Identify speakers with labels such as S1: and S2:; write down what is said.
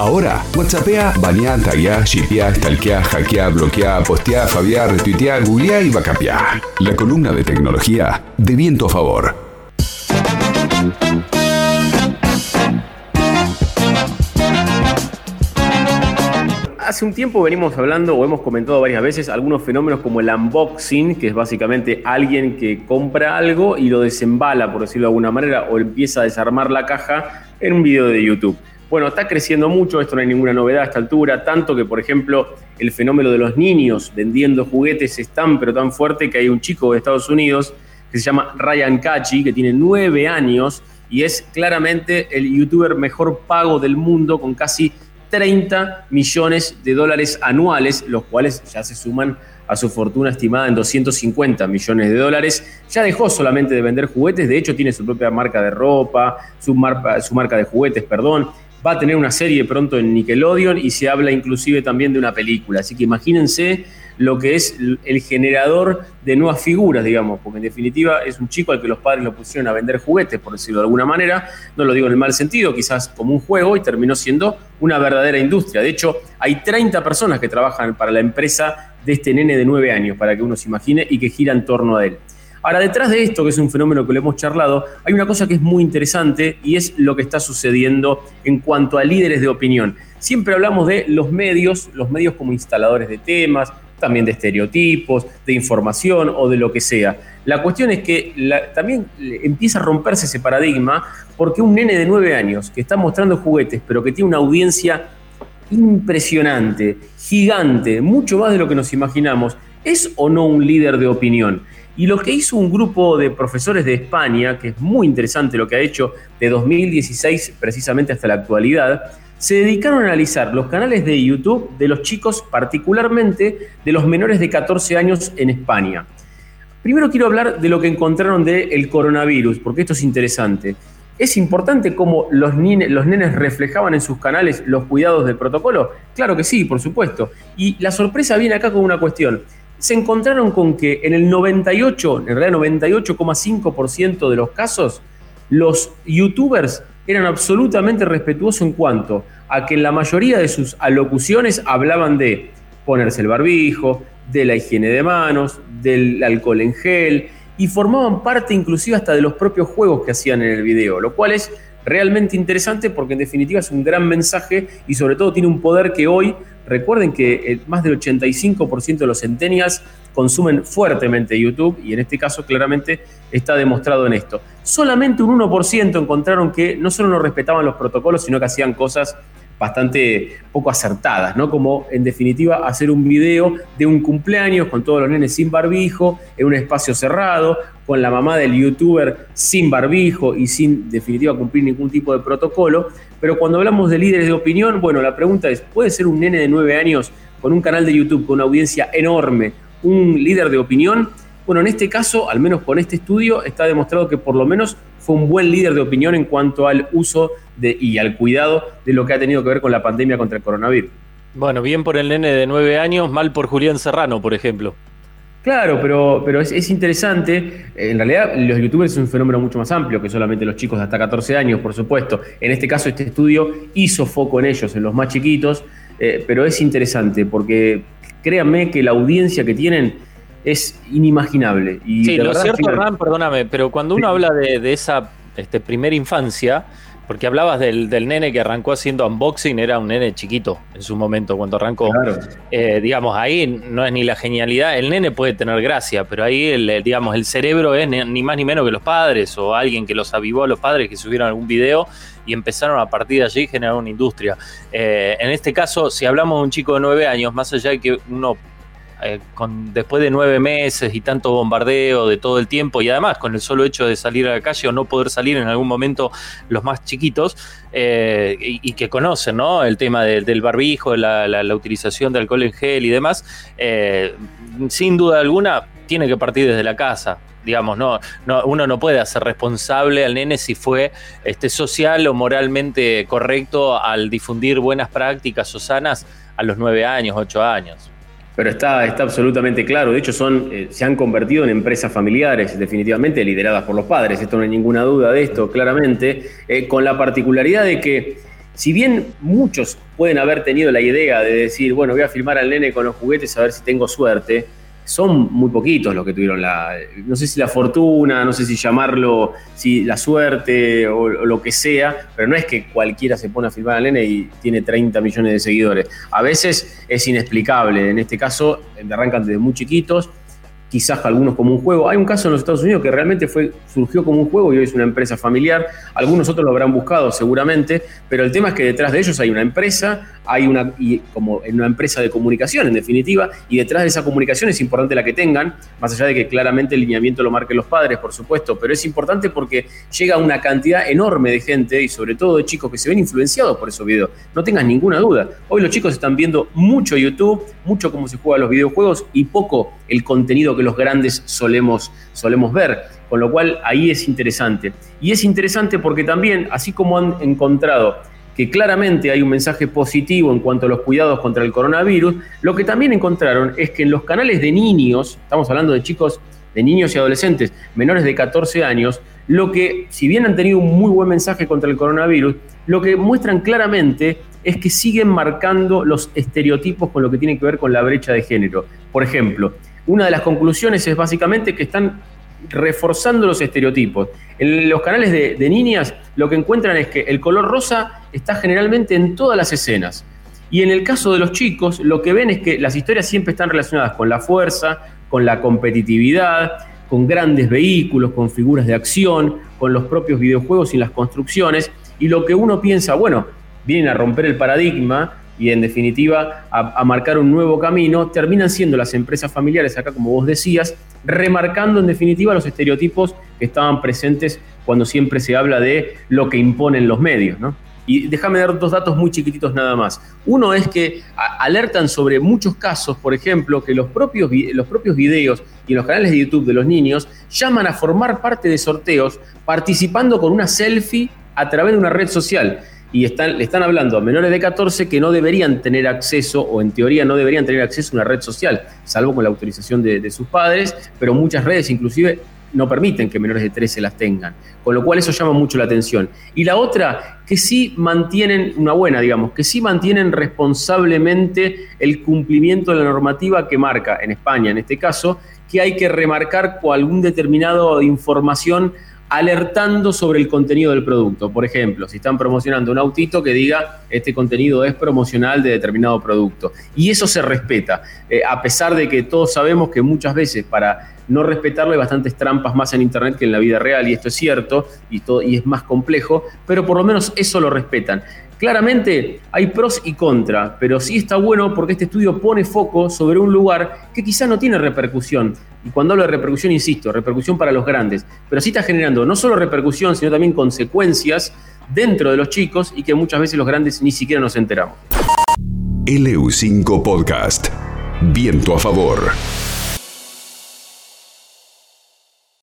S1: Ahora, WhatsAppea, banea, taguea, shippea, stalkea, hackea, bloquea, postea, fabia, retuitea, googlea y bacapea. La columna de tecnología de viento a favor.
S2: Hace un tiempo venimos hablando o hemos comentado varias veces algunos fenómenos como el unboxing, que es básicamente alguien que compra algo y lo desembala, por decirlo de alguna manera, o empieza a desarmar la caja en un video de YouTube. Bueno, está creciendo mucho, esto no hay ninguna novedad a esta altura, tanto que, por ejemplo, el fenómeno de los niños vendiendo juguetes es tan pero tan fuerte que hay un chico de Estados Unidos que se llama Ryan Kachi, que tiene nueve años y es claramente el youtuber mejor pago del mundo con casi 30 millones de dólares anuales, los cuales ya se suman a su fortuna estimada en 250 millones de dólares. Ya dejó solamente de vender juguetes, de hecho tiene su propia marca de ropa, su marca, su marca de juguetes, perdón, va a tener una serie pronto en Nickelodeon y se habla inclusive también de una película. Así que imagínense lo que es el generador de nuevas figuras, digamos, porque en definitiva es un chico al que los padres lo pusieron a vender juguetes, por decirlo de alguna manera, no lo digo en el mal sentido, quizás como un juego y terminó siendo una verdadera industria. De hecho, hay 30 personas que trabajan para la empresa de este nene de 9 años, para que uno se imagine, y que gira en torno a él. Ahora, detrás de esto, que es un fenómeno que le hemos charlado, hay una cosa que es muy interesante y es lo que está sucediendo en cuanto a líderes de opinión. Siempre hablamos de los medios, los medios como instaladores de temas, también de estereotipos, de información o de lo que sea. La cuestión es que también empieza a romperse ese paradigma porque un nene de nueve años que está mostrando juguetes, pero que tiene una audiencia impresionante, gigante, mucho más de lo que nos imaginamos, ¿es o no un líder de opinión? Y lo que hizo un grupo de profesores de España, que es muy interesante lo que ha hecho de 2016 precisamente hasta la actualidad, se dedicaron a analizar los canales de YouTube de los chicos, particularmente de los menores de 14 años en España. Primero quiero hablar de lo que encontraron del coronavirus, porque esto es interesante. ¿Es importante cómo los, los nenes reflejaban en sus canales los cuidados del protocolo? Claro que sí, por supuesto. Y la sorpresa viene acá con una cuestión se encontraron con que en el 98, en realidad 98,5% de los casos, los youtubers eran absolutamente respetuosos en cuanto a que en la mayoría de sus alocuciones hablaban de ponerse el barbijo, de la higiene de manos, del alcohol en gel, y formaban parte inclusive hasta de los propios juegos que hacían en el video, lo cual es realmente interesante porque en definitiva es un gran mensaje y sobre todo tiene un poder que hoy Recuerden que eh, más del 85% de los centennials consumen fuertemente YouTube y en este caso claramente está demostrado en esto. Solamente un 1% encontraron que no solo no respetaban los protocolos, sino que hacían cosas bastante poco acertadas, ¿no? Como en definitiva hacer un video de un cumpleaños con todos los nenes sin barbijo, en un espacio cerrado, con la mamá del youtuber sin barbijo y sin definitiva cumplir ningún tipo de protocolo. Pero cuando hablamos de líderes de opinión, bueno, la pregunta es, ¿puede ser un nene de 9 años con un canal de YouTube, con una audiencia enorme, un líder de opinión? Bueno, en este caso, al menos con este estudio, está demostrado que por lo menos fue un buen líder de opinión en cuanto al uso de, y al cuidado de lo que ha tenido que ver con la pandemia contra el coronavirus.
S3: Bueno, bien por el nene de nueve años, mal por Julián Serrano, por ejemplo.
S2: Claro, pero, pero es, interesante. En realidad, los youtubers es un fenómeno mucho más amplio que solamente los chicos de hasta 14 años, por supuesto. En este caso, este estudio hizo foco en ellos, en los más chiquitos, eh, pero es interesante porque créanme que la audiencia que tienen es inimaginable.
S3: Y sí, lo cierto, Ram, perdóname, pero cuando uno habla de, esa este, primera infancia, porque hablabas del, nene que arrancó haciendo unboxing, era un nene chiquito en su momento cuando arrancó. Eh, digamos, ahí no es ni la genialidad, el nene puede tener gracia, pero ahí, el, digamos, el cerebro es ni más ni menos que los padres o alguien que los avivó a los padres que subieron algún video y empezaron a partir de allí generar una industria. Eh, en este caso, si hablamos de un chico de nueve años, más allá de que uno eh, con, después de nueve meses y tanto bombardeo de todo el tiempo y además con el solo hecho de salir a la calle o no poder salir en algún momento los más chiquitos eh, y, que conocen ¿no? el tema del barbijo, la, la, utilización de alcohol en gel y demás, eh, sin duda alguna tiene que partir desde la casa. Digamos, no, no, uno no puede hacer responsable al nene si fue este, social o moralmente correcto al difundir buenas prácticas o sanas a los nueve años, ocho años
S2: pero está, está absolutamente claro. De hecho, son, eh, se han convertido en empresas familiares, definitivamente lideradas por los padres. Esto no hay ninguna duda de esto, claramente, eh, con la particularidad de que si bien muchos pueden haber tenido la idea de decir, bueno, voy a filmar al nene con los juguetes a ver si tengo suerte, son muy poquitos los que tuvieron la, no sé si la fortuna, no sé si llamarlo, si la suerte o, lo que sea, pero no es que cualquiera se pone a filmar al nene y tiene 30 millones de seguidores. A veces es inexplicable, en este caso arrancan desde muy chiquitos, quizás algunos como un juego. Hay un caso en los Estados Unidos que realmente fue, surgió como un juego y hoy es una empresa familiar. Algunos otros lo habrán buscado seguramente, pero el tema es que detrás de ellos hay una empresa, hay una, y como en una empresa de comunicación en definitiva, y detrás de esa comunicación es importante la que tengan, más allá de que claramente el lineamiento lo marquen los padres, por supuesto, pero es importante porque llega una cantidad enorme de gente y sobre todo de chicos que se ven influenciados por esos videos. No tengas ninguna duda. Hoy los chicos están viendo mucho YouTube, mucho cómo se juegan los videojuegos y poco el contenido que los grandes solemos, solemos ver. Con lo cual ahí es interesante. Y es interesante porque también, así como han encontrado que claramente hay un mensaje positivo en cuanto a los cuidados contra el coronavirus, lo que también encontraron es que en los canales de niños, estamos hablando de chicos, de niños y adolescentes menores de 14 años, lo que, si bien han tenido un muy buen mensaje contra el coronavirus, lo que muestran claramente es que siguen marcando los estereotipos con lo que tiene que ver con la brecha de género. Por ejemplo, una de las conclusiones es básicamente que están reforzando los estereotipos. En los canales de, niñas lo que encuentran es que el color rosa está generalmente en todas las escenas. Y en el caso de los chicos, lo que ven es que las historias siempre están relacionadas con la fuerza, con la competitividad, con grandes vehículos, con figuras de acción, con los propios videojuegos y las construcciones. Y lo que uno piensa, bueno, vienen a romper el paradigma y en definitiva a, marcar un nuevo camino, terminan siendo las empresas familiares, acá como vos decías, remarcando en definitiva los estereotipos que estaban presentes cuando siempre se habla de lo que imponen los medios. Y déjame dar dos datos muy chiquititos nada más. Uno es que alertan sobre muchos casos, por ejemplo, que los propios, los propios videos y los canales de YouTube de los niños llaman a formar parte de sorteos participando con una selfie a través de una red social y le están hablando a menores de 14 que no deberían tener acceso, o en teoría no deberían tener acceso a una red social, salvo con la autorización de, sus padres, pero muchas redes inclusive no permiten que menores de 13 las tengan, con lo cual eso llama mucho la atención. Y la otra, que sí mantienen, una buena, digamos, que sí mantienen responsablemente el cumplimiento de la normativa que marca, en España en este caso, que hay que remarcar algún determinado información alertando sobre el contenido del producto. Por ejemplo, si están promocionando un autito que diga este contenido es promocional de determinado producto. Y eso se respeta, eh, a pesar de que todos sabemos que muchas veces para no respetarlo hay bastantes trampas más en Internet que en la vida real, y esto es cierto, y, todo, y es más complejo, pero por lo menos eso lo respetan. Claramente hay pros y contra, pero sí está bueno porque este estudio pone foco sobre un lugar que quizá no tiene repercusión. Y cuando hablo de repercusión, insisto, repercusión para los grandes, pero sí está generando no solo repercusión, sino también consecuencias dentro de los chicos y que muchas veces los grandes ni siquiera nos enteramos.
S1: LU5 Podcast. Viento a favor.